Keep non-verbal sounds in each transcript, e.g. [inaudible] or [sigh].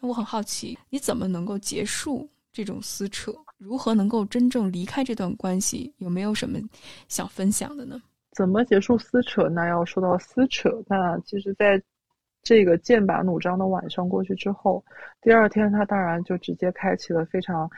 我很好奇，你怎么能够结束这种撕扯？如何能够真正离开这段关系？有没有什么想分享的呢？怎么结束撕扯？那要说到撕扯，那其实，在这个剑拔弩张的晚上过去之后，第二天他当然就直接开启了非常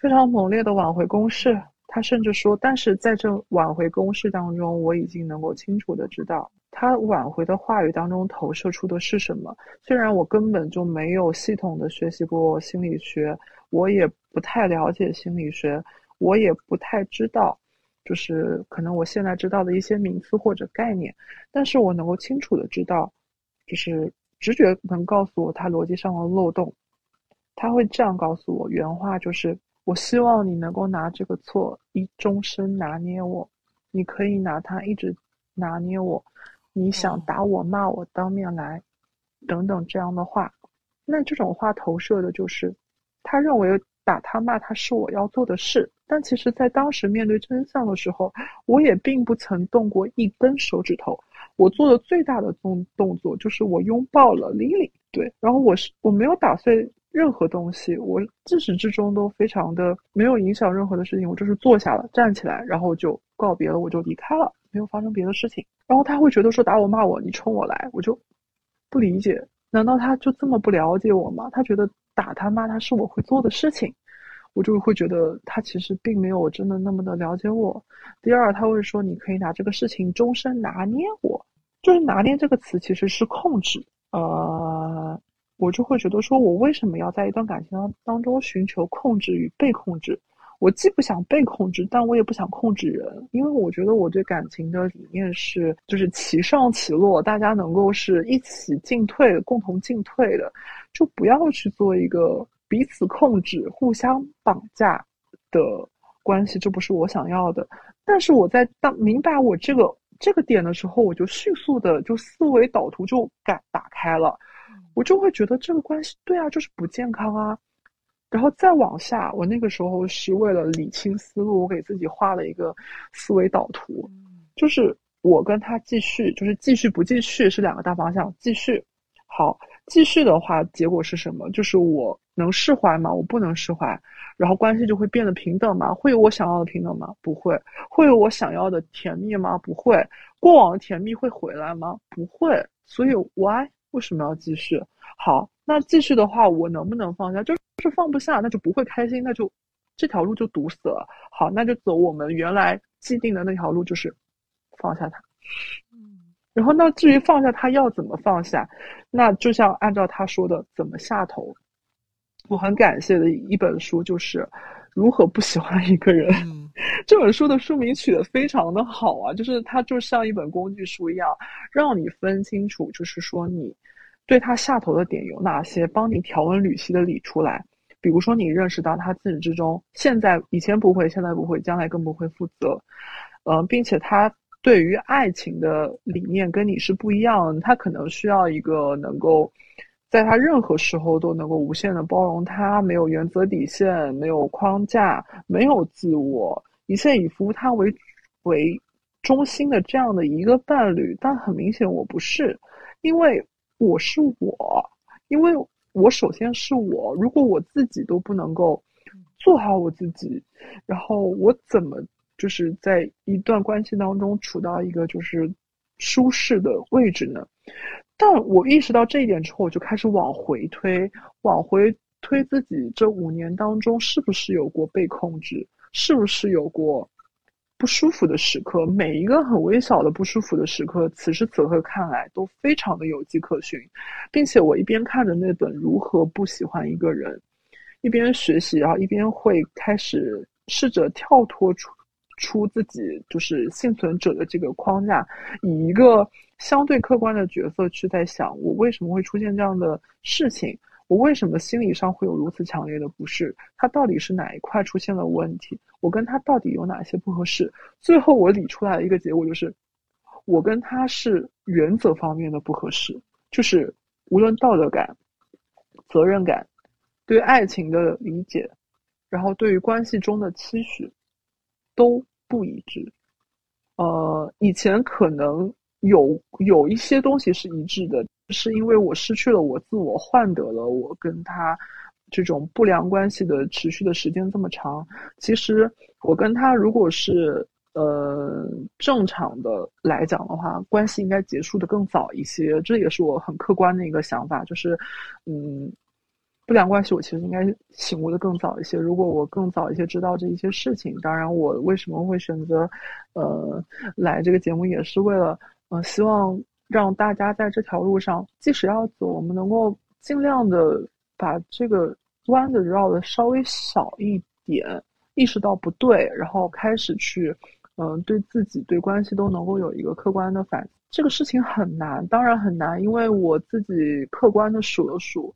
非常猛烈的挽回攻势。他甚至说，但是在这挽回攻势当中，我已经能够清楚的知道。他挽回的话语当中投射出的是什么？虽然我根本就没有系统的学习过心理学，我也不太了解心理学，我也不太知道，就是可能我现在知道的一些名词或者概念，但是我能够清楚的知道，就是直觉能告诉我他逻辑上的漏洞。他会这样告诉我，原话就是：我希望你能够拿这个错一终身拿捏我，你可以拿它一直拿捏我。你想打我骂我当面来，等等这样的话，那这种话投射的就是，他认为打他骂他是我要做的事，但其实，在当时面对真相的时候，我也并不曾动过一根手指头。我做的最大的动动作就是我拥抱了 Lily，对，然后我是我没有打碎任何东西，我自始至终都非常的没有影响任何的事情，我就是坐下了，站起来，然后就告别了，我就离开了。没有发生别的事情，然后他会觉得说打我骂我，你冲我来，我就不理解，难道他就这么不了解我吗？他觉得打他骂他是我会做的事情，我就会觉得他其实并没有真的那么的了解我。第二，他会说你可以拿这个事情终身拿捏我，就是拿捏这个词其实是控制。呃，我就会觉得说我为什么要在一段感情当当中寻求控制与被控制？我既不想被控制，但我也不想控制人，因为我觉得我对感情的理念是，就是其上其落，大家能够是一起进退，共同进退的，就不要去做一个彼此控制、互相绑架的关系，这不是我想要的。但是我在当明白我这个这个点的时候，我就迅速的就思维导图就改打开了，我就会觉得这个关系对啊，就是不健康啊。然后再往下，我那个时候是为了理清思路，我给自己画了一个思维导图，就是我跟他继续，就是继续不继续是两个大方向。继续，好，继续的话，结果是什么？就是我能释怀吗？我不能释怀，然后关系就会变得平等吗？会有我想要的平等吗？不会。会有我想要的甜蜜吗？不会。过往的甜蜜会回来吗？不会。所以，why？为什么要继续？好，那继续的话，我能不能放下？就是放不下，那就不会开心，那就这条路就堵死了。好，那就走我们原来既定的那条路，就是放下他。嗯，然后那至于放下他要怎么放下，那就像按照他说的怎么下头。我很感谢的一本书就是《如何不喜欢一个人》。这本书的书名取得非常的好啊，就是它就像一本工具书一样，让你分清楚，就是说你。对他下头的点有哪些？帮你条文缕析的理出来。比如说，你认识到他自始至终，现在以前不会，现在不会，将来更不会负责。嗯，并且他对于爱情的理念跟你是不一样。他可能需要一个能够在他任何时候都能够无限的包容他，没有原则底线，没有框架，没有自我，一切以服务他为为中心的这样的一个伴侣。但很明显，我不是，因为。我是我，因为我首先是我。如果我自己都不能够做好我自己，然后我怎么就是在一段关系当中处到一个就是舒适的位置呢？但我意识到这一点之后，我就开始往回推，往回推自己这五年当中是不是有过被控制，是不是有过。不舒服的时刻，每一个很微小的不舒服的时刻，此时此刻看来都非常的有迹可循，并且我一边看着那本《如何不喜欢一个人》，一边学习，然后一边会开始试着跳脱出出自己就是幸存者的这个框架，以一个相对客观的角色去在想，我为什么会出现这样的事情。我为什么心理上会有如此强烈的不适？他到底是哪一块出现了问题？我跟他到底有哪些不合适？最后我理出来的一个结果就是，我跟他是原则方面的不合适，就是无论道德感、责任感、对爱情的理解，然后对于关系中的期许都不一致。呃，以前可能有有一些东西是一致的，是因为我失去了我自我，换得了我跟他这种不良关系的持续的时间这么长。其实我跟他如果是呃正常的来讲的话，关系应该结束的更早一些。这也是我很客观的一个想法，就是嗯。不良关系，我其实应该醒悟的更早一些。如果我更早一些知道这一些事情，当然，我为什么会选择，呃，来这个节目，也是为了，呃，希望让大家在这条路上，即使要走，我们能够尽量的把这个弯子绕的稍微少一点，意识到不对，然后开始去，嗯，对自己对关系都能够有一个客观的反。这个事情很难，当然很难，因为我自己客观的数了数。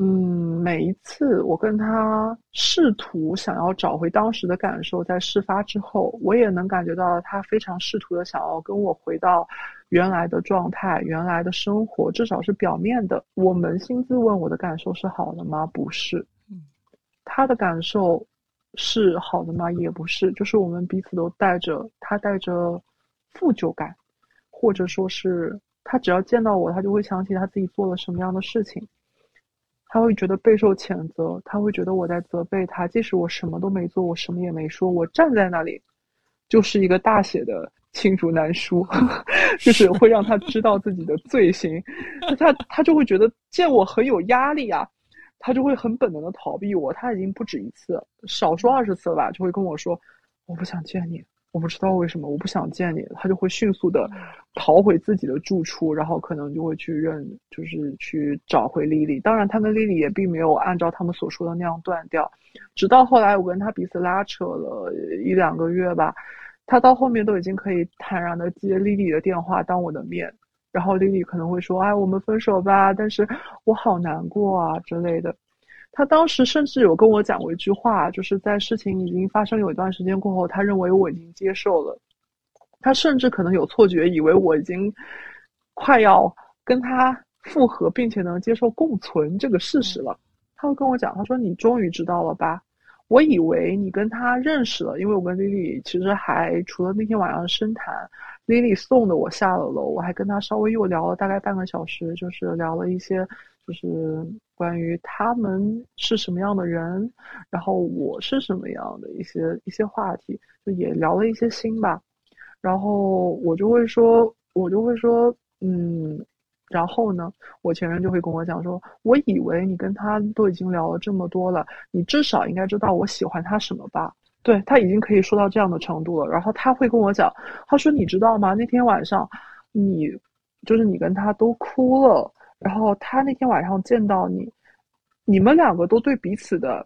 嗯，每一次我跟他试图想要找回当时的感受，在事发之后，我也能感觉到他非常试图的想要跟我回到原来的状态、原来的生活，至少是表面的。我扪心自问，我的感受是好的吗？不是。他的感受是好的吗？也不是。就是我们彼此都带着他带着负疚感，或者说是他只要见到我，他就会想起他自己做了什么样的事情。他会觉得备受谴责，他会觉得我在责备他，即使我什么都没做，我什么也没说，我站在那里，就是一个大写的罄竹难书，[laughs] 就是会让他知道自己的罪行，他他就会觉得见我很有压力啊，他就会很本能的逃避我，他已经不止一次，少说二十次吧，就会跟我说，我不想见你。我不知道为什么我不想见你，他就会迅速的逃回自己的住处，然后可能就会去认，就是去找回丽丽。当然，他跟丽丽也并没有按照他们所说的那样断掉，直到后来我跟他彼此拉扯了一两个月吧，他到后面都已经可以坦然的接丽丽的电话当我的面，然后丽丽可能会说：“哎，我们分手吧。”但是我好难过啊之类的。他当时甚至有跟我讲过一句话，就是在事情已经发生有一段时间过后，他认为我已经接受了。他甚至可能有错觉，以为我已经快要跟他复合，并且能接受共存这个事实了。他会跟我讲，他说：“你终于知道了吧？我以为你跟他认识了，因为我跟丽丽其实还除了那天晚上深谈，，Lily 送的我下了楼，我还跟他稍微又聊了大概半个小时，就是聊了一些。”就是关于他们是什么样的人，然后我是什么样的一些一些话题，就也聊了一些心吧。然后我就会说，我就会说，嗯，然后呢，我前任就会跟我讲说，我以为你跟他都已经聊了这么多了，你至少应该知道我喜欢他什么吧？对他已经可以说到这样的程度了。然后他会跟我讲，他说你知道吗？那天晚上，你就是你跟他都哭了。然后他那天晚上见到你，你们两个都对彼此的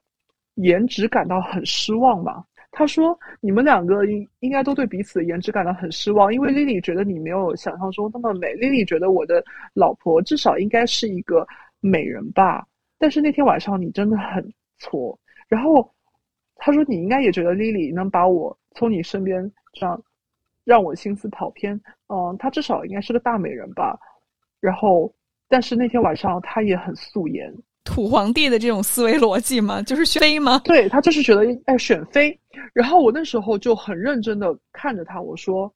颜值感到很失望吧？他说你们两个应应该都对彼此的颜值感到很失望，因为丽丽觉得你没有想象中那么美。丽丽觉得我的老婆至少应该是一个美人吧？但是那天晚上你真的很挫。然后他说你应该也觉得丽丽能把我从你身边这样让我心思跑偏。嗯，她至少应该是个大美人吧？然后。但是那天晚上他也很素颜，土皇帝的这种思维逻辑吗？就是选妃吗？对他就是觉得哎选妃。然后我那时候就很认真的看着他，我说，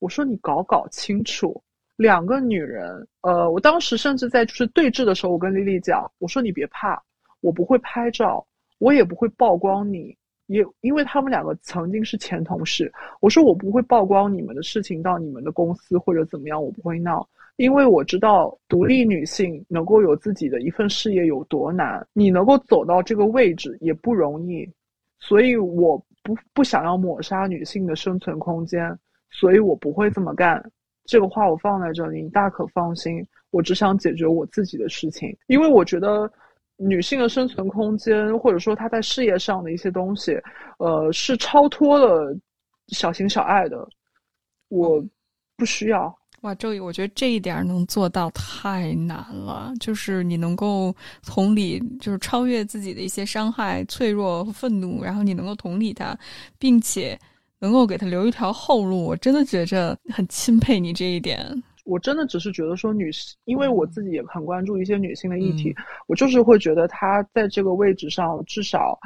我说你搞搞清楚，两个女人，呃，我当时甚至在就是对峙的时候，我跟丽丽讲，我说你别怕，我不会拍照，我也不会曝光你，也因为他们两个曾经是前同事，我说我不会曝光你们的事情到你们的公司或者怎么样，我不会闹。因为我知道独立女性能够有自己的一份事业有多难，你能够走到这个位置也不容易，所以我不不想要抹杀女性的生存空间，所以我不会这么干。这个话我放在这里，你大可放心。我只想解决我自己的事情，因为我觉得女性的生存空间，或者说她在事业上的一些东西，呃，是超脱了小情小爱的，我不需要。哇，周宇，我觉得这一点能做到太难了。就是你能够同理，就是超越自己的一些伤害、脆弱、愤怒，然后你能够同理他，并且能够给他留一条后路。我真的觉着很钦佩你这一点。我真的只是觉得说，女性，因为我自己也很关注一些女性的议题，我就是会觉得她在这个位置上，至少，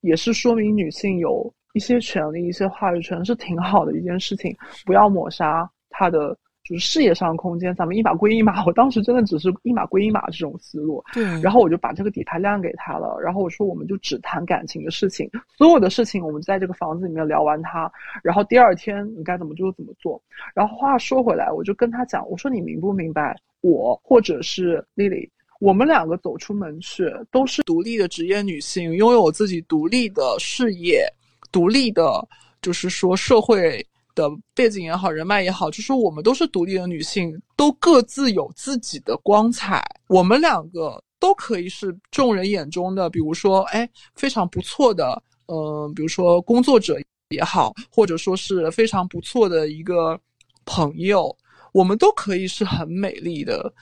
也是说明女性有一些权利、一些话语权是挺好的一件事情，不要抹杀她的。就是事业上的空间，咱们一码归一码。[laughs] 我当时真的只是一码归一码这种思路，对。然后我就把这个底牌亮给他了，然后我说我们就只谈感情的事情，所有的事情我们在这个房子里面聊完它，然后第二天你该怎么就怎么做。然后话说回来，我就跟他讲，我说你明不明白，我或者是丽丽，我们两个走出门去都是独立的职业女性，拥有自己独立的事业，独立的，就是说社会。的背景也好，人脉也好，就是我们都是独立的女性，都各自有自己的光彩。我们两个都可以是众人眼中的，比如说，哎，非常不错的，嗯，比如说工作者也好，或者说是非常不错的一个朋友，我们都可以是很美丽的。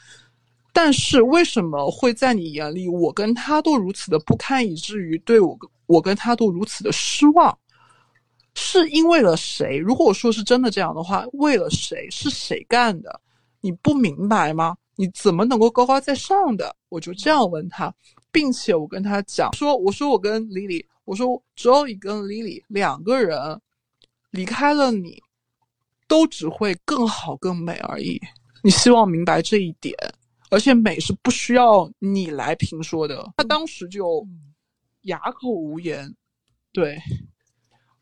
但是为什么会在你眼里，我跟他都如此的不堪，以至于对我我跟他都如此的失望？是因为了谁？如果说是真的这样的话，为了谁？是谁干的？你不明白吗？你怎么能够高高在上的？我就这样问他，并且我跟他讲说：“我说我跟 Lily，我说只有你跟 Lily 两个人离开了你，都只会更好更美而已。你希望明白这一点，而且美是不需要你来评说的。”他当时就哑口无言，对。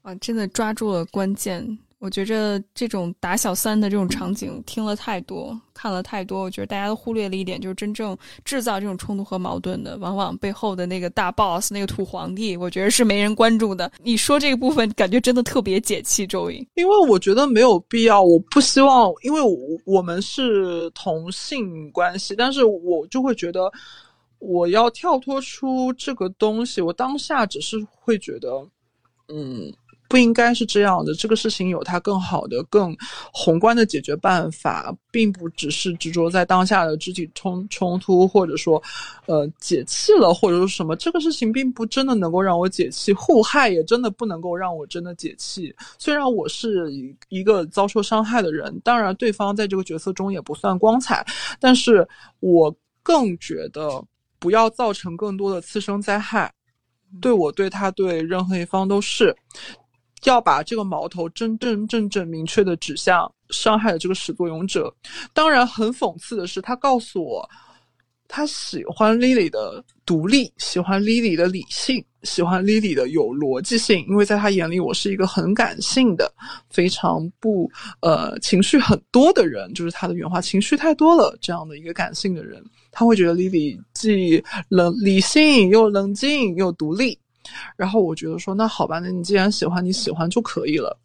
啊，真的抓住了关键。我觉着这种打小三的这种场景听了太多，看了太多。我觉得大家都忽略了一点，就是真正制造这种冲突和矛盾的，往往背后的那个大 boss、那个土皇帝，我觉得是没人关注的。你说这个部分，感觉真的特别解气。周莹，因为我觉得没有必要，我不希望，因为我我们是同性关系，但是我就会觉得我要跳脱出这个东西。我当下只是会觉得，嗯。不应该是这样的，这个事情有它更好的、更宏观的解决办法，并不只是执着在当下的肢体冲冲突，或者说，呃，解气了，或者说什么。这个事情并不真的能够让我解气，互害也真的不能够让我真的解气。虽然我是一个遭受伤害的人，当然对方在这个角色中也不算光彩，但是我更觉得不要造成更多的次生灾害，对我、对他、对任何一方都是。要把这个矛头真真正正明确的指向伤害的这个始作俑者。当然，很讽刺的是，他告诉我，他喜欢 Lily 的独立，喜欢 Lily 的理性，喜欢 Lily 的有逻辑性。因为在他眼里，我是一个很感性的、非常不呃情绪很多的人，就是他的原话，情绪太多了这样的一个感性的人，他会觉得 Lily 既冷理性又冷静又独立。然后我觉得说，那好吧，那你既然喜欢，你喜欢就可以了。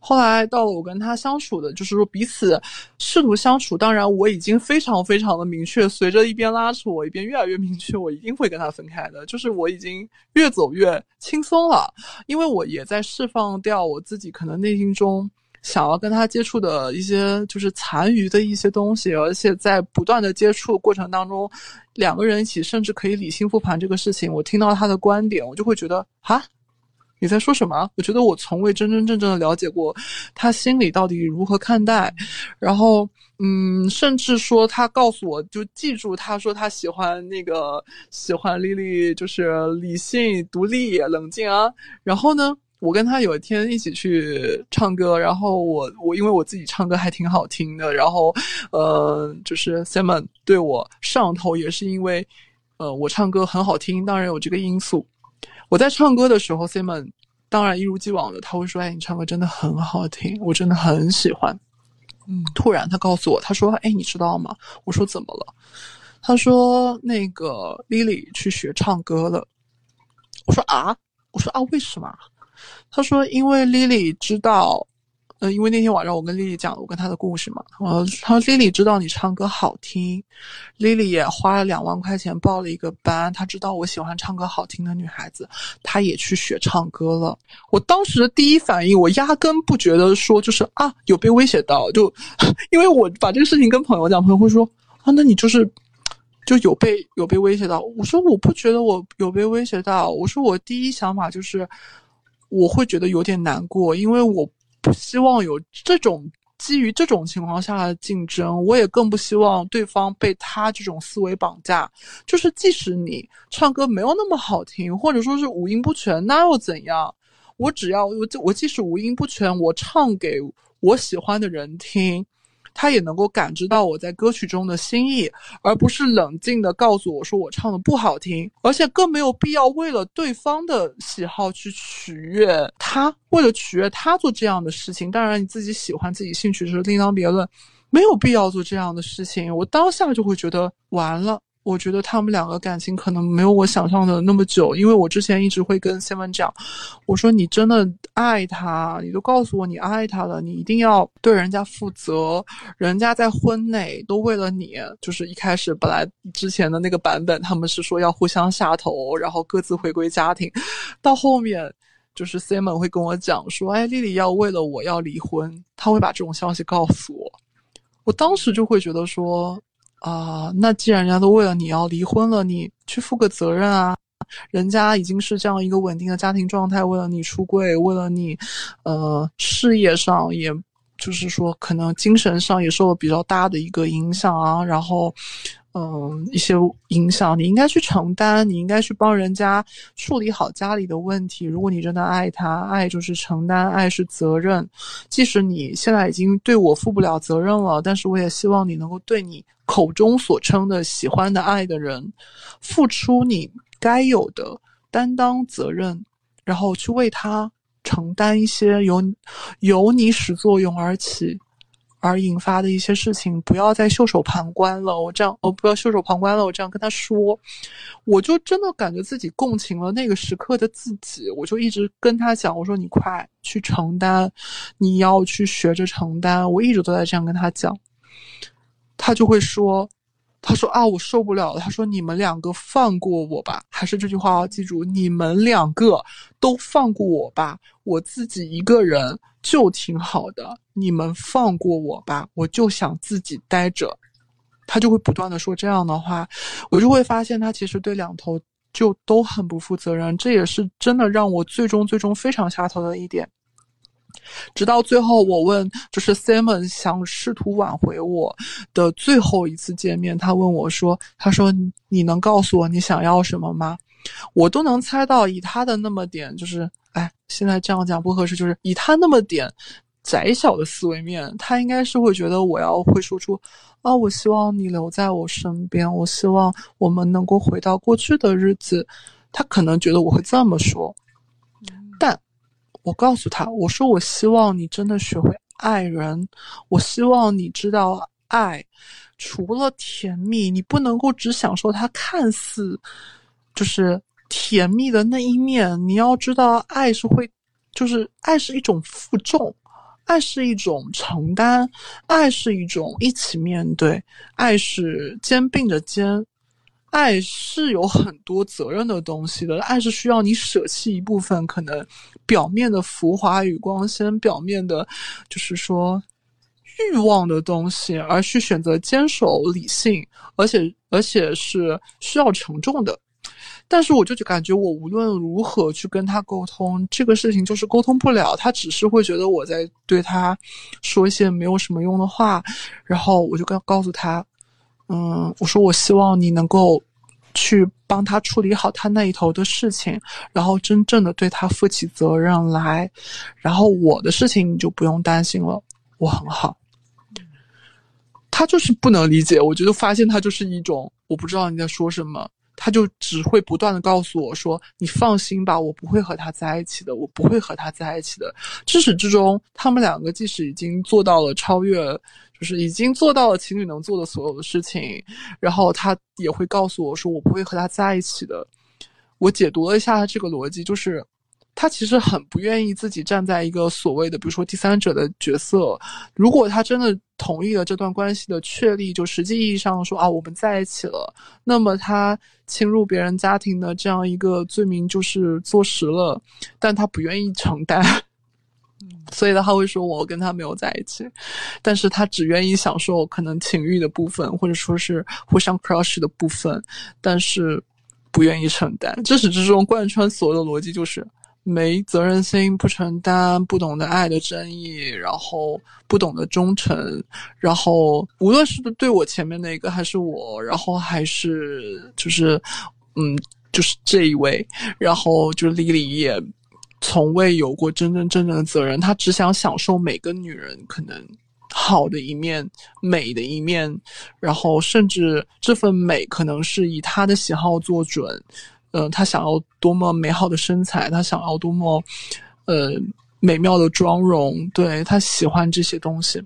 后来到了我跟他相处的，就是说彼此试图相处。当然，我已经非常非常的明确，随着一边拉扯我，一边越来越明确，我一定会跟他分开的。就是我已经越走越轻松了，因为我也在释放掉我自己可能内心中。想要跟他接触的一些就是残余的一些东西，而且在不断的接触过程当中，两个人一起甚至可以理性复盘这个事情。我听到他的观点，我就会觉得啊，你在说什么？我觉得我从未真真正正的了解过他心里到底如何看待。然后，嗯，甚至说他告诉我就记住，他说他喜欢那个喜欢丽丽，就是理性、独立、冷静啊。然后呢？我跟他有一天一起去唱歌，然后我我因为我自己唱歌还挺好听的，然后，呃，就是 Simon 对我上头也是因为，呃，我唱歌很好听，当然有这个因素。我在唱歌的时候，Simon 当然一如既往的他会说：“哎，你唱歌真的很好听，我真的很喜欢。”嗯，突然他告诉我，他说：“哎，你知道吗？”我说：“怎么了？”他说：“那个 Lily 去学唱歌了。”我说：“啊？”我说：“啊，为什么？”他说：“因为 Lily 知道，呃，因为那天晚上我跟 Lily 讲了我跟她的故事嘛。呃，他说 Lily 知道你唱歌好听，Lily 也花了两万块钱报了一个班。他知道我喜欢唱歌好听的女孩子，他也去学唱歌了。我当时的第一反应，我压根不觉得说就是啊有被威胁到，就 [laughs] 因为我把这个事情跟朋友讲，朋友会说啊，那你就是就有被有被威胁到。我说我不觉得我有被威胁到，我说我第一想法就是。”我会觉得有点难过，因为我不希望有这种基于这种情况下的竞争，我也更不希望对方被他这种思维绑架。就是即使你唱歌没有那么好听，或者说是五音不全，那又怎样？我只要我我即使五音不全，我唱给我喜欢的人听。他也能够感知到我在歌曲中的心意，而不是冷静的告诉我说我唱的不好听，而且更没有必要为了对方的喜好去取悦他，为了取悦他做这样的事情。当然，你自己喜欢自己兴趣是另当别论，没有必要做这样的事情。我当下就会觉得完了。我觉得他们两个感情可能没有我想象的那么久，因为我之前一直会跟 Simon 讲，我说你真的爱他，你都告诉我你爱他了，你一定要对人家负责，人家在婚内都为了你，就是一开始本来之前的那个版本，他们是说要互相下头，然后各自回归家庭，到后面就是 Simon 会跟我讲说，哎，丽丽要为了我要离婚，他会把这种消息告诉我，我当时就会觉得说。啊，那既然人家都为了你要离婚了，你去负个责任啊！人家已经是这样一个稳定的家庭状态，为了你出柜，为了你，呃，事业上也。就是说，可能精神上也受了比较大的一个影响啊，然后，嗯，一些影响，你应该去承担，你应该去帮人家处理好家里的问题。如果你真的爱他，爱就是承担，爱是责任。即使你现在已经对我负不了责任了，但是我也希望你能够对你口中所称的喜欢的爱的人，付出你该有的担当责任，然后去为他。承担一些由由你始作俑而起而引发的一些事情，不要再袖手旁观了。我这样，我不要袖手旁观了。我这样跟他说，我就真的感觉自己共情了那个时刻的自己。我就一直跟他讲，我说你快去承担，你要去学着承担。我一直都在这样跟他讲，他就会说。他说啊，我受不了了。他说你们两个放过我吧，还是这句话要记住，你们两个都放过我吧，我自己一个人就挺好的。你们放过我吧，我就想自己待着。他就会不断的说这样的话，我就会发现他其实对两头就都很不负责任。这也是真的让我最终最终非常下头的一点。直到最后，我问，就是 Simon 想试图挽回我的最后一次见面，他问我说：“他说你能告诉我你想要什么吗？”我都能猜到，以他的那么点，就是哎，现在这样讲不合适，就是以他那么点窄小的思维面，他应该是会觉得我要会说出啊，我希望你留在我身边，我希望我们能够回到过去的日子。他可能觉得我会这么说，但。我告诉他，我说我希望你真的学会爱人，我希望你知道爱，除了甜蜜，你不能够只享受它看似就是甜蜜的那一面。你要知道，爱是会，就是爱是一种负重，爱是一种承担，爱是一种一起面对，爱是肩并着肩。爱是有很多责任的东西的，爱是需要你舍弃一部分可能表面的浮华与光鲜，表面的，就是说欲望的东西，而去选择坚守理性，而且而且是需要承重的。但是我就感觉我无论如何去跟他沟通，这个事情就是沟通不了，他只是会觉得我在对他说一些没有什么用的话，然后我就告告诉他。嗯，我说我希望你能够去帮他处理好他那一头的事情，然后真正的对他负起责任来，然后我的事情你就不用担心了，我很好。他就是不能理解，我觉得发现他就是一种我不知道你在说什么。他就只会不断的告诉我说：“你放心吧，我不会和他在一起的，我不会和他在一起的。”至始至终，他们两个即使已经做到了超越，就是已经做到了情侣能做的所有的事情，然后他也会告诉我说：“我不会和他在一起的。”我解读了一下这个逻辑，就是。他其实很不愿意自己站在一个所谓的，比如说第三者的角色。如果他真的同意了这段关系的确立，就实际意义上说啊，我们在一起了，那么他侵入别人家庭的这样一个罪名就是坐实了。但他不愿意承担，所以他会说我跟他没有在一起，但是他只愿意享受可能情欲的部分，或者说是互相 crush 的部分，但是不愿意承担。至始至终贯穿所有的逻辑就是。没责任心、不承担、不懂得爱的真意，然后不懂得忠诚，然后无论是对我前面那个还是我，然后还是就是嗯，就是这一位，然后就是李李也从未有过真真正正的责任，他只想享受每个女人可能好的一面、美的一面，然后甚至这份美可能是以他的喜好做准。嗯，他想要多么美好的身材，他想要多么，呃，美妙的妆容，对他喜欢这些东西，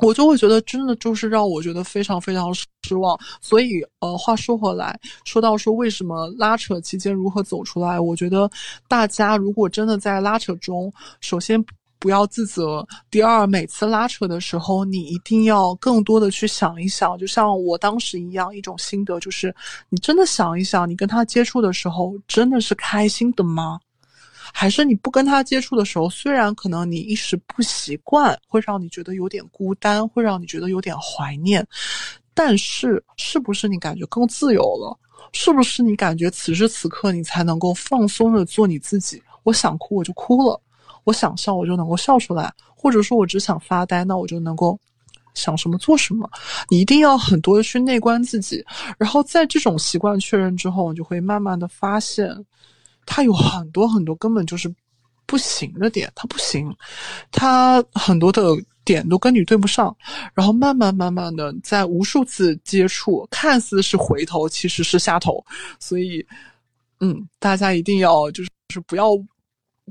我就会觉得真的就是让我觉得非常非常失望。所以，呃，话说回来，说到说为什么拉扯期间如何走出来，我觉得大家如果真的在拉扯中，首先。不要自责。第二，每次拉扯的时候，你一定要更多的去想一想，就像我当时一样，一种心得就是，你真的想一想，你跟他接触的时候真的是开心的吗？还是你不跟他接触的时候，虽然可能你一时不习惯，会让你觉得有点孤单，会让你觉得有点怀念，但是是不是你感觉更自由了？是不是你感觉此时此刻你才能够放松的做你自己？我想哭我就哭了。我想笑，我就能够笑出来；或者说，我只想发呆，那我就能够想什么做什么。你一定要很多的去内观自己，然后在这种习惯确认之后，你就会慢慢的发现，它有很多很多根本就是不行的点，它不行，它很多的点都跟你对不上。然后慢慢慢慢的，在无数次接触，看似是回头，其实是下头。所以，嗯，大家一定要就是就是不要。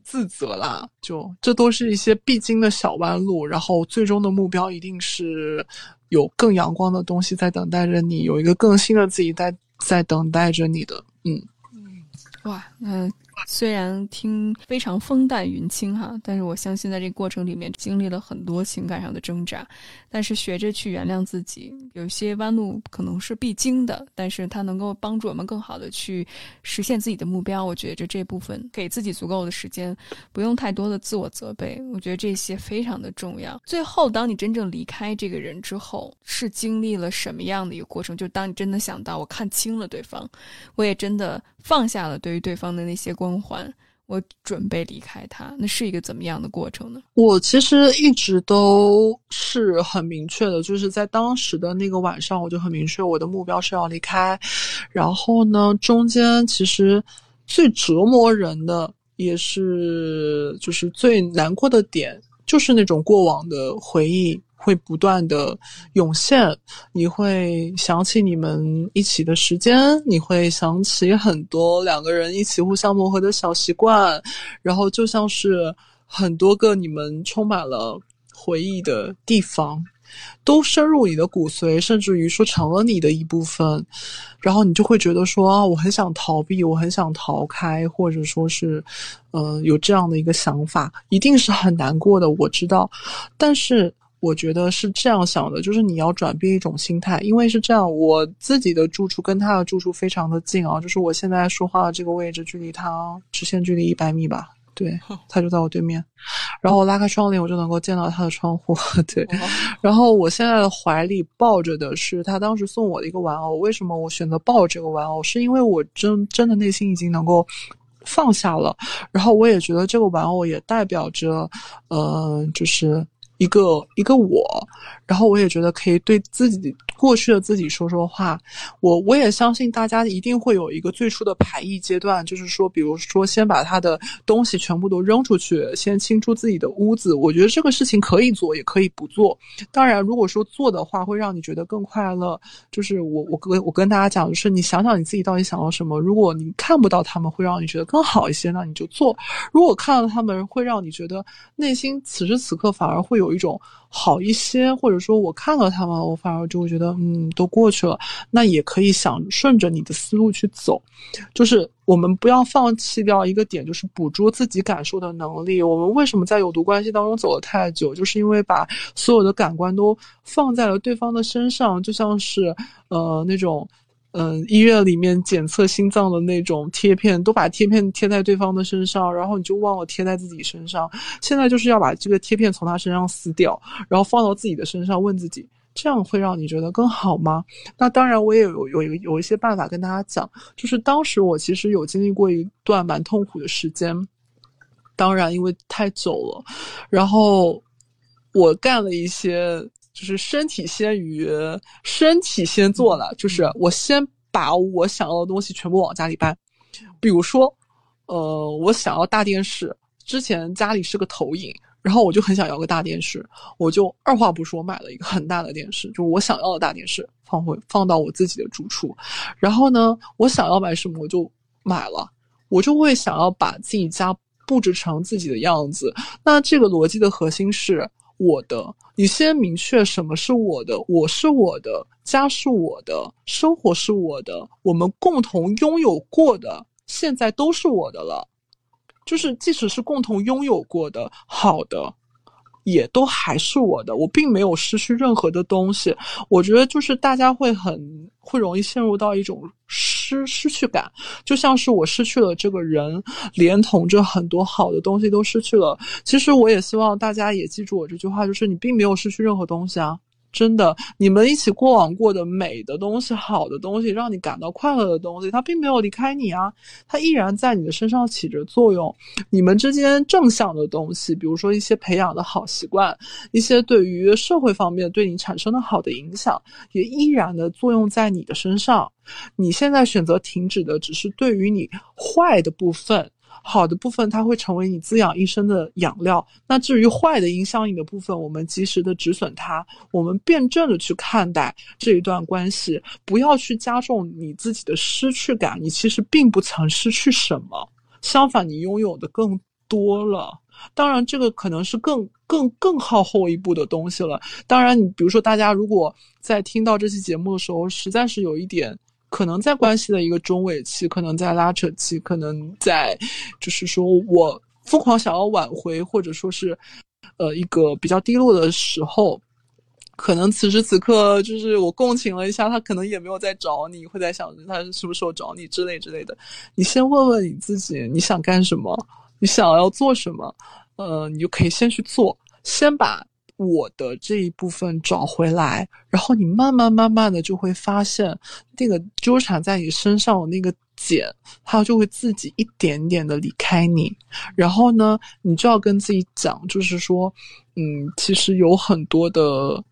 自责啦，就这都是一些必经的小弯路，然后最终的目标一定是有更阳光的东西在等待着你，有一个更新的自己在在等待着你的，嗯嗯，哇，嗯。虽然听非常风淡云轻哈，但是我相信在这个过程里面经历了很多情感上的挣扎，但是学着去原谅自己，有些弯路可能是必经的，但是它能够帮助我们更好的去实现自己的目标。我觉着这部分给自己足够的时间，不用太多的自我责备，我觉得这些非常的重要。最后，当你真正离开这个人之后，是经历了什么样的一个过程？就当你真的想到我看清了对方，我也真的放下了对于对方的那些光。环，我准备离开他，那是一个怎么样的过程呢？我其实一直都是很明确的，就是在当时的那个晚上，我就很明确我的目标是要离开。然后呢，中间其实最折磨人的，也是就是最难过的点，就是那种过往的回忆。会不断的涌现，你会想起你们一起的时间，你会想起很多两个人一起互相磨合的小习惯，然后就像是很多个你们充满了回忆的地方，都深入你的骨髓，甚至于说成了你的一部分，然后你就会觉得说啊，我很想逃避，我很想逃开，或者说是，嗯，有这样的一个想法，一定是很难过的，我知道，但是。我觉得是这样想的，就是你要转变一种心态，因为是这样，我自己的住处跟他的住处非常的近啊，就是我现在说话的这个位置，距离他直线距离一百米吧，对，他就在我对面，然后我拉开窗帘，我就能够见到他的窗户，[laughs] 对，然后我现在的怀里抱着的是他当时送我的一个玩偶，为什么我选择抱这个玩偶？是因为我真真的内心已经能够放下了，然后我也觉得这个玩偶也代表着，呃，就是。一个一个我，然后我也觉得可以对自己过去的自己说说话。我我也相信大家一定会有一个最初的排异阶段，就是说，比如说先把他的东西全部都扔出去，先清出自己的屋子。我觉得这个事情可以做，也可以不做。当然，如果说做的话，会让你觉得更快乐。就是我我跟我跟大家讲，就是你想想你自己到底想要什么。如果你看不到他们会让你觉得更好一些，那你就做；如果看到他们会让你觉得内心此时此刻反而会有。一种好一些，或者说我看到他们，我反而就会觉得，嗯，都过去了。那也可以想顺着你的思路去走，就是我们不要放弃掉一个点，就是捕捉自己感受的能力。我们为什么在有毒关系当中走了太久，就是因为把所有的感官都放在了对方的身上，就像是呃那种。嗯，医院里面检测心脏的那种贴片，都把贴片贴在对方的身上，然后你就忘了贴在自己身上。现在就是要把这个贴片从他身上撕掉，然后放到自己的身上，问自己，这样会让你觉得更好吗？那当然，我也有有有有一些办法跟大家讲，就是当时我其实有经历过一段蛮痛苦的时间。当然因为太久了，然后我干了一些，就是身体先于身体先做了，就是我先把我想要的东西全部往家里搬，比如说，呃，我想要大电视，之前家里是个投影。然后我就很想要个大电视，我就二话不说买了一个很大的电视，就我想要的大电视，放回放到我自己的住处。然后呢，我想要买什么我就买了，我就会想要把自己家布置成自己的样子。那这个逻辑的核心是我的，你先明确什么是我的，我是我的，家是我的，生活是我的，我们共同拥有过的，现在都是我的了。就是，即使是共同拥有过的好的，也都还是我的。我并没有失去任何的东西。我觉得，就是大家会很会容易陷入到一种失失去感，就像是我失去了这个人，连同着很多好的东西都失去了。其实，我也希望大家也记住我这句话，就是你并没有失去任何东西啊。真的，你们一起过往过的美的东西、好的东西，让你感到快乐的东西，它并没有离开你啊，它依然在你的身上起着作用。你们之间正向的东西，比如说一些培养的好习惯，一些对于社会方面对你产生的好的影响，也依然的作用在你的身上。你现在选择停止的，只是对于你坏的部分。好的部分，它会成为你滋养一生的养料。那至于坏的影响你的部分，我们及时的止损它，我们辩证的去看待这一段关系，不要去加重你自己的失去感。你其实并不曾失去什么，相反，你拥有的更多了。当然，这个可能是更更更靠后一步的东西了。当然，你比如说，大家如果在听到这期节目的时候，实在是有一点。可能在关系的一个中尾期，可能在拉扯期，可能在，就是说我疯狂想要挽回，或者说是，呃，一个比较低落的时候，可能此时此刻就是我共情了一下，他可能也没有在找你，会在想着他什么时候找你之类之类的。你先问问你自己，你想干什么？你想要做什么？呃，你就可以先去做，先把。我的这一部分找回来，然后你慢慢慢慢的就会发现，那个纠缠在你身上的那个茧，它就会自己一点点的离开你。然后呢，你就要跟自己讲，就是说，嗯，其实有很多的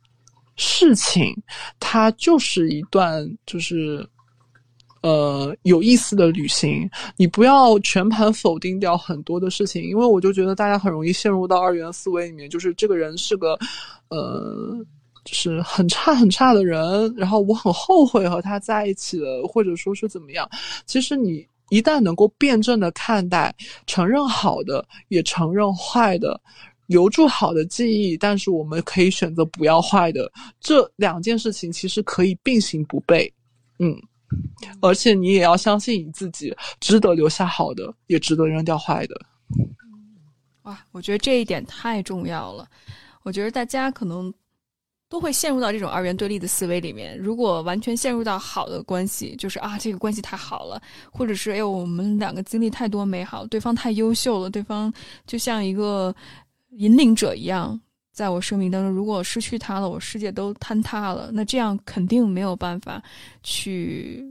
事情，它就是一段，就是。呃，有意思的旅行，你不要全盘否定掉很多的事情，因为我就觉得大家很容易陷入到二元思维里面，就是这个人是个，呃，就是很差很差的人，然后我很后悔和他在一起了，或者说是怎么样。其实你一旦能够辩证的看待，承认好的，也承认坏的，留住好的记忆，但是我们可以选择不要坏的，这两件事情其实可以并行不悖，嗯。而且你也要相信你自己，值得留下好的，也值得扔掉坏的。哇，我觉得这一点太重要了。我觉得大家可能都会陷入到这种二元对立的思维里面。如果完全陷入到好的关系，就是啊，这个关系太好了，或者是哎呦，我们两个经历太多美好，对方太优秀了，对方就像一个引领者一样。在我生命当中，如果失去他了，我世界都坍塌了。那这样肯定没有办法去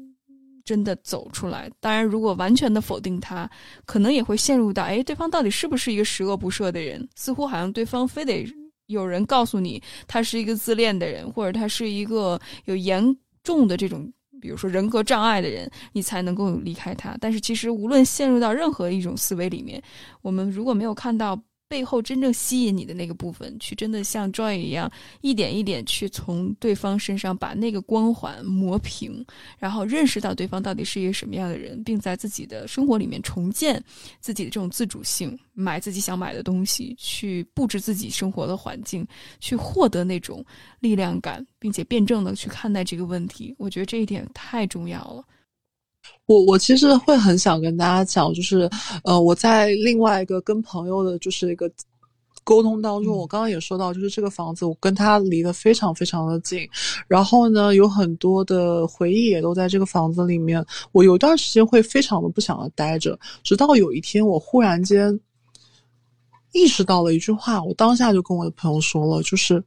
真的走出来。当然，如果完全的否定他，可能也会陷入到：哎，对方到底是不是一个十恶不赦的人？似乎好像对方非得有人告诉你，他是一个自恋的人，或者他是一个有严重的这种，比如说人格障碍的人，你才能够离开他。但是，其实无论陷入到任何一种思维里面，我们如果没有看到。背后真正吸引你的那个部分，去真的像 Joy 一样，一点一点去从对方身上把那个光环磨平，然后认识到对方到底是一个什么样的人，并在自己的生活里面重建自己的这种自主性，买自己想买的东西，去布置自己生活的环境，去获得那种力量感，并且辩证的去看待这个问题。我觉得这一点太重要了。我我其实会很想跟大家讲，就是，呃，我在另外一个跟朋友的，就是一个沟通当中，我刚刚也说到，就是这个房子我跟他离得非常非常的近，然后呢，有很多的回忆也都在这个房子里面。我有段时间会非常的不想要待着，直到有一天我忽然间意识到了一句话，我当下就跟我的朋友说了，就是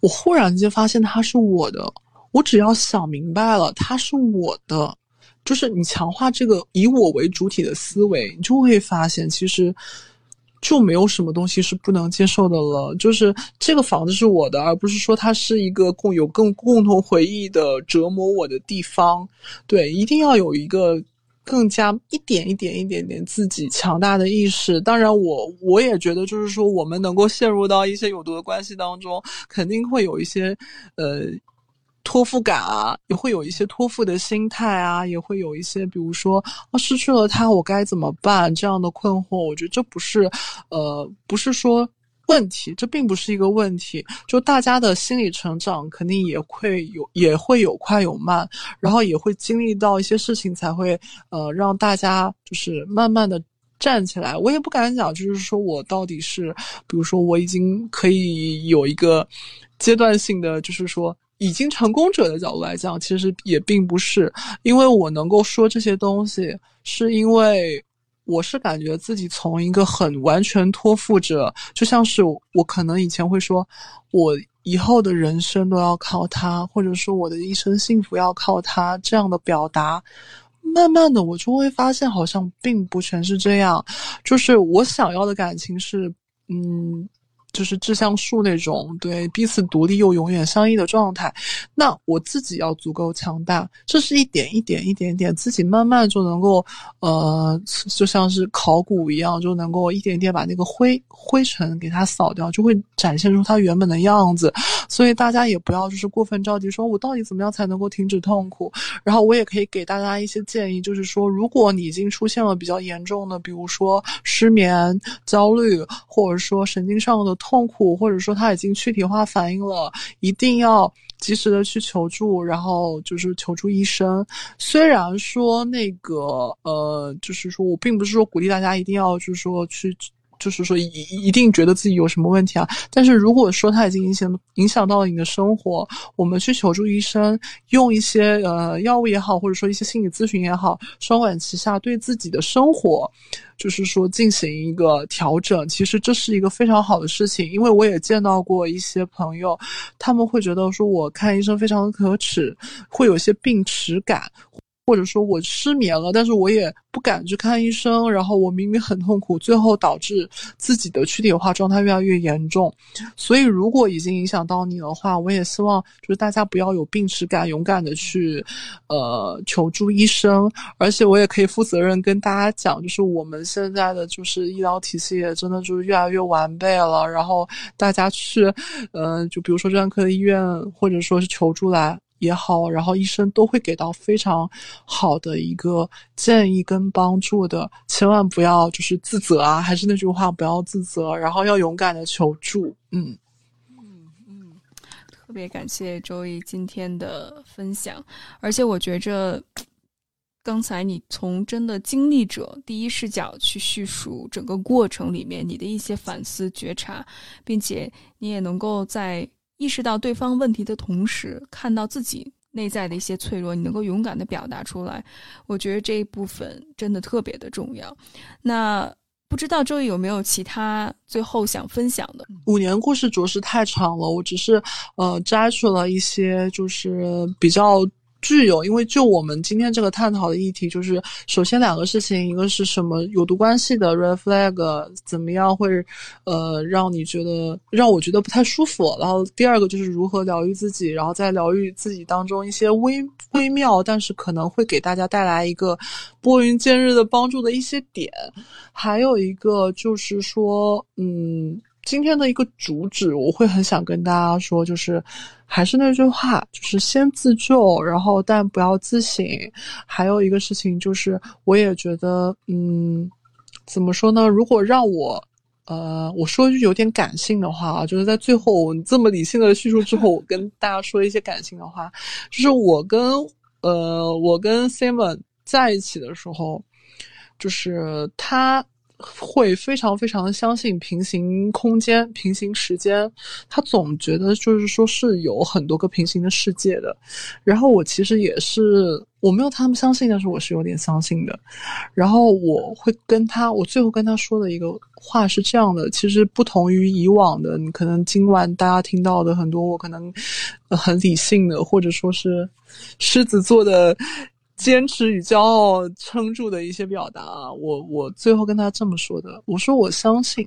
我忽然间发现它是我的，我只要想明白了，它是我的。就是你强化这个以我为主体的思维，你就会发现其实。就没有什么东西是不能接受的了。就是这个房子是我的，而不是说它是一个共有更共同回忆的折磨我的地方。对，一定要有一个更加一点一点一点点自己强大的意识。当然，我我也觉得，就是说我们能够陷入到一些有毒的关系当中，肯定会有一些呃。托付感啊，也会有一些托付的心态啊，也会有一些，比如说，啊，失去了他，我该怎么办？这样的困惑，我觉得这不是，呃，不是说问题，这并不是一个问题。就大家的心理成长，肯定也会有，也会有快有慢，然后也会经历到一些事情，才会，呃，让大家就是慢慢的站起来。我也不敢讲，就是说我到底是，比如说我已经可以有一个阶段性的，就是说。已经成功者的角度来讲，其实也并不是，因为我能够说这些东西，是因为我是感觉自己从一个很完全托付者，就像是我可能以前会说，我以后的人生都要靠他，或者说我的一生幸福要靠他这样的表达，慢慢的我就会发现，好像并不全是这样，就是我想要的感情是，嗯。就是志向树那种，对彼此独立又永远相依的状态。那我自己要足够强大，这是一点一点一点点，自己慢慢就能够，呃，就像是考古一样，就能够一点点把那个灰灰尘给它扫掉，就会展现出它原本的样子。所以大家也不要就是过分着急，说我到底怎么样才能够停止痛苦？然后我也可以给大家一些建议，就是说，如果你已经出现了比较严重的，比如说失眠、焦虑，或者说神经上的。痛苦，或者说他已经躯体化反应了，一定要及时的去求助，然后就是求助医生。虽然说那个呃，就是说我并不是说鼓励大家一定要就是说去。就是说，一一定觉得自己有什么问题啊？但是如果说他已经影响影响到了你的生活，我们去求助医生，用一些呃药物也好，或者说一些心理咨询也好，双管齐下，对自己的生活，就是说进行一个调整。其实这是一个非常好的事情，因为我也见到过一些朋友，他们会觉得说我看医生非常的可耻，会有些病耻感。或者说我失眠了，但是我也不敢去看医生，然后我明明很痛苦，最后导致自己的躯体化状态越来越严重。所以如果已经影响到你的话，我也希望就是大家不要有病耻感，勇敢的去，呃，求助医生。而且我也可以负责任跟大家讲，就是我们现在的就是医疗体系也真的就是越来越完备了。然后大家去，嗯，就比如说专科医院，或者说是求助来。也好，然后医生都会给到非常好的一个建议跟帮助的，千万不要就是自责啊，还是那句话，不要自责，然后要勇敢的求助。嗯嗯嗯，特别感谢周易今天的分享，而且我觉着刚才你从真的经历者第一视角去叙述整个过程里面你的一些反思觉察，并且你也能够在。意识到对方问题的同时，看到自己内在的一些脆弱，你能够勇敢的表达出来，我觉得这一部分真的特别的重要。那不知道周易有没有其他最后想分享的？五年故事着实太长了，我只是呃摘取了一些，就是比较。具有，因为就我们今天这个探讨的议题，就是首先两个事情，一个是什么有毒关系的 red flag 怎么样会，呃，让你觉得让我觉得不太舒服，然后第二个就是如何疗愈自己，然后在疗愈自己当中一些微微妙，但是可能会给大家带来一个拨云见日的帮助的一些点，还有一个就是说，嗯。今天的一个主旨，我会很想跟大家说，就是还是那句话，就是先自救，然后但不要自省。还有一个事情就是，我也觉得，嗯，怎么说呢？如果让我，呃，我说句有点感性的话啊，就是在最后这么理性的叙述之后，我跟大家说一些感性的话，就是我跟呃，我跟 Simon 在一起的时候，就是他。会非常非常的相信平行空间、平行时间，他总觉得就是说是有很多个平行的世界的。然后我其实也是，我没有他们相信，但是我是有点相信的。然后我会跟他，我最后跟他说的一个话是这样的：其实不同于以往的，你可能今晚大家听到的很多，我可能很理性的，或者说是狮子座的。坚持与骄傲撑住的一些表达。我我最后跟他这么说的，我说我相信，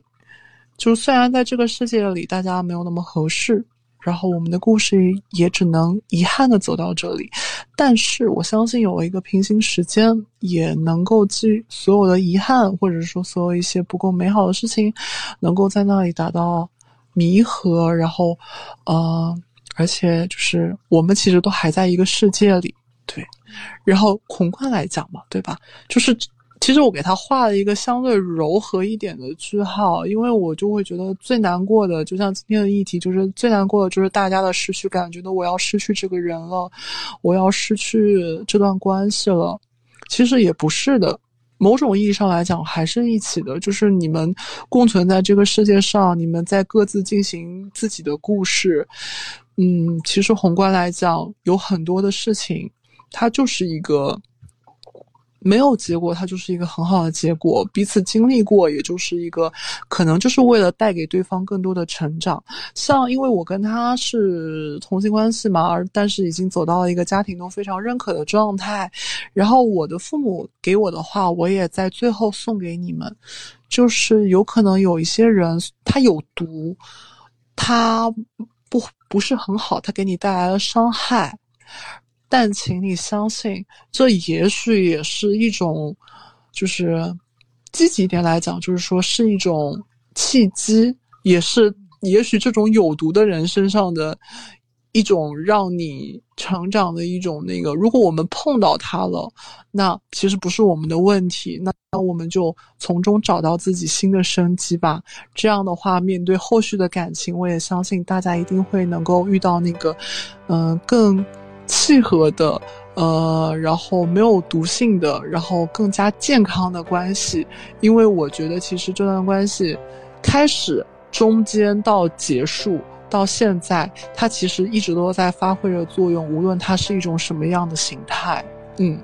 就虽然在这个世界里大家没有那么合适。然后我们的故事也只能遗憾的走到这里，但是我相信有一个平行时间，也能够记所有的遗憾，或者说所有一些不够美好的事情，能够在那里达到弥合。然后，呃，而且就是我们其实都还在一个世界里，对。然后宏观来讲嘛，对吧？就是。其实我给他画了一个相对柔和一点的句号，因为我就会觉得最难过的，就像今天的议题，就是最难过的就是大家的失去感，觉得我要失去这个人了，我要失去这段关系了。其实也不是的，某种意义上来讲还是一起的，就是你们共存在这个世界上，你们在各自进行自己的故事。嗯，其实宏观来讲，有很多的事情，它就是一个。没有结果，它就是一个很好的结果。彼此经历过，也就是一个可能，就是为了带给对方更多的成长。像因为我跟他是同性关系嘛，而但是已经走到了一个家庭都非常认可的状态。然后我的父母给我的话，我也在最后送给你们，就是有可能有一些人他有毒，他不不是很好，他给你带来了伤害。但请你相信，这也许也是一种，就是积极一点来讲，就是说是一种契机，也是也许这种有毒的人身上的一种让你成长的一种那个。如果我们碰到他了，那其实不是我们的问题，那那我们就从中找到自己新的生机吧。这样的话，面对后续的感情，我也相信大家一定会能够遇到那个，嗯，更。契合的，呃，然后没有毒性的，然后更加健康的关系，因为我觉得其实这段关系，开始、中间到结束到现在，它其实一直都在发挥着作用，无论它是一种什么样的形态，嗯。